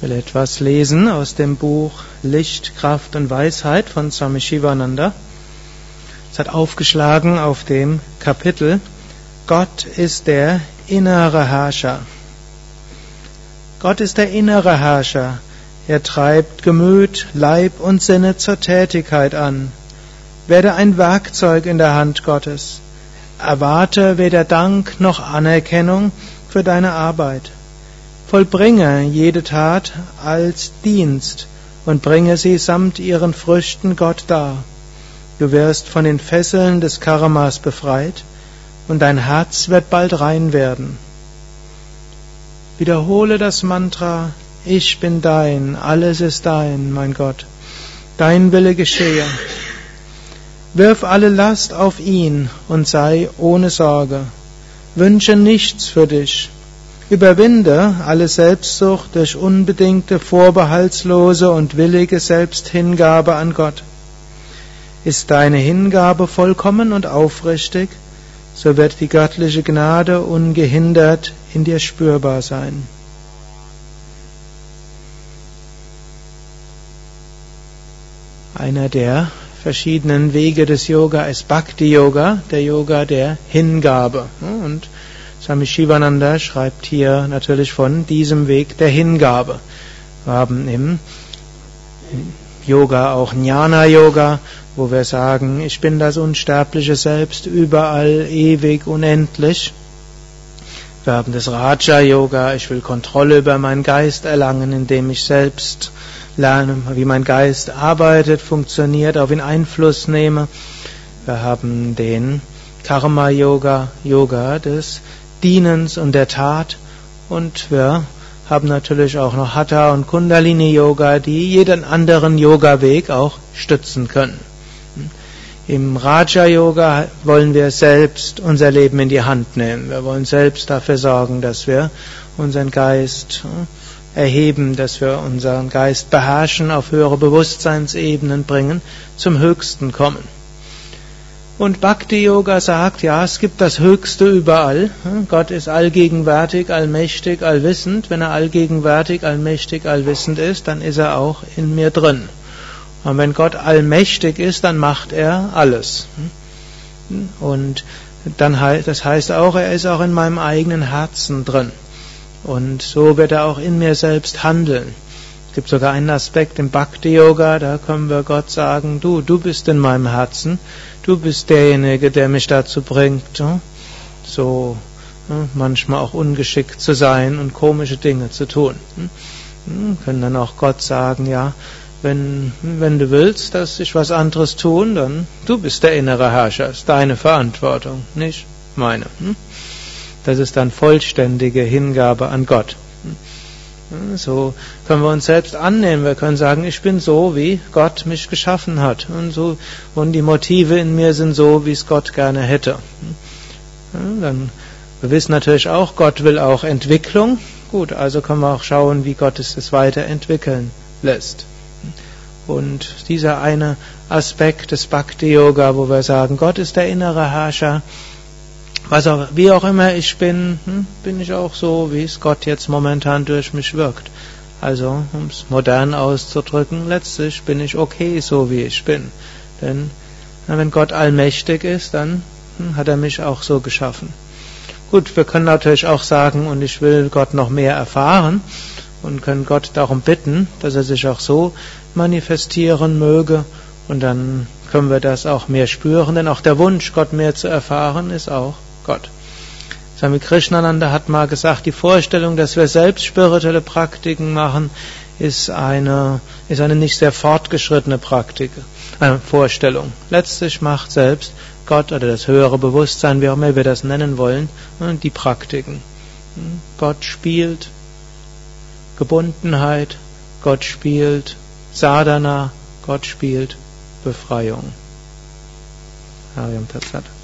Ich will etwas lesen aus dem Buch Licht, Kraft und Weisheit von Swami Shivananda. Es hat aufgeschlagen auf dem Kapitel Gott ist der innere Herrscher. Gott ist der innere Herrscher. Er treibt Gemüt, Leib und Sinne zur Tätigkeit an. Werde ein Werkzeug in der Hand Gottes. Erwarte weder Dank noch Anerkennung für deine Arbeit. Vollbringe jede Tat als Dienst und bringe sie samt ihren Früchten Gott dar. Du wirst von den Fesseln des Karmas befreit und dein Herz wird bald rein werden. Wiederhole das Mantra, ich bin dein, alles ist dein, mein Gott. Dein Wille geschehe. Wirf alle Last auf ihn und sei ohne Sorge. Wünsche nichts für dich, Überwinde alle Selbstsucht durch unbedingte, vorbehaltslose und willige Selbsthingabe an Gott. Ist deine Hingabe vollkommen und aufrichtig, so wird die göttliche Gnade ungehindert in dir spürbar sein. Einer der verschiedenen Wege des Yoga ist Bhakti Yoga, der Yoga der Hingabe. Und Swami Shivananda schreibt hier natürlich von diesem Weg der Hingabe. Wir haben im Yoga auch Jnana Yoga, wo wir sagen, ich bin das unsterbliche Selbst, überall, ewig, unendlich. Wir haben das Raja Yoga, ich will Kontrolle über meinen Geist erlangen, indem ich selbst lerne, wie mein Geist arbeitet, funktioniert, auf ihn Einfluss nehme. Wir haben den Karma Yoga, Yoga des Dienens und der Tat. Und wir haben natürlich auch noch Hatha und Kundalini Yoga, die jeden anderen Yoga-Weg auch stützen können. Im Raja Yoga wollen wir selbst unser Leben in die Hand nehmen. Wir wollen selbst dafür sorgen, dass wir unseren Geist äh, erheben, dass wir unseren Geist beherrschen, auf höhere Bewusstseinsebenen bringen, zum Höchsten kommen. Und Bhakti Yoga sagt, ja, es gibt das Höchste überall. Gott ist allgegenwärtig, allmächtig, allwissend. Wenn er allgegenwärtig, allmächtig, allwissend ist, dann ist er auch in mir drin. Und wenn Gott allmächtig ist, dann macht er alles. Und dann das heißt auch, er ist auch in meinem eigenen Herzen drin. Und so wird er auch in mir selbst handeln. Es gibt sogar einen Aspekt im Bhakti Yoga, da können wir Gott sagen, du, du bist in meinem Herzen Du bist derjenige, der mich dazu bringt, so manchmal auch ungeschickt zu sein und komische Dinge zu tun. Hm, können dann auch Gott sagen, ja, wenn, wenn du willst, dass ich was anderes tun, dann du bist der innere Herrscher, ist deine Verantwortung, nicht meine. Hm? Das ist dann vollständige Hingabe an Gott. So können wir uns selbst annehmen. Wir können sagen, ich bin so, wie Gott mich geschaffen hat. Und, so, und die Motive in mir sind so, wie es Gott gerne hätte. Dann, wir wissen natürlich auch, Gott will auch Entwicklung. Gut, also können wir auch schauen, wie Gott es, es weiterentwickeln lässt. Und dieser eine Aspekt des Bhakti-Yoga, wo wir sagen, Gott ist der innere Herrscher, auch, wie auch immer ich bin, hm, bin ich auch so, wie es Gott jetzt momentan durch mich wirkt. Also, um es modern auszudrücken, letztlich bin ich okay, so wie ich bin. Denn wenn Gott allmächtig ist, dann hm, hat er mich auch so geschaffen. Gut, wir können natürlich auch sagen, und ich will Gott noch mehr erfahren und können Gott darum bitten, dass er sich auch so manifestieren möge und dann können wir das auch mehr spüren, denn auch der Wunsch, Gott mehr zu erfahren, ist auch Gott. Swami Krishnananda hat mal gesagt, die Vorstellung, dass wir selbst spirituelle Praktiken machen, ist eine, ist eine nicht sehr fortgeschrittene Praktik, eine äh, Vorstellung. Letztlich macht selbst Gott oder das höhere Bewusstsein, wie auch immer wir das nennen wollen, äh, die Praktiken. Gott spielt Gebundenheit, Gott spielt Sadhana, Gott spielt Befreiung. Hariam Tatsat.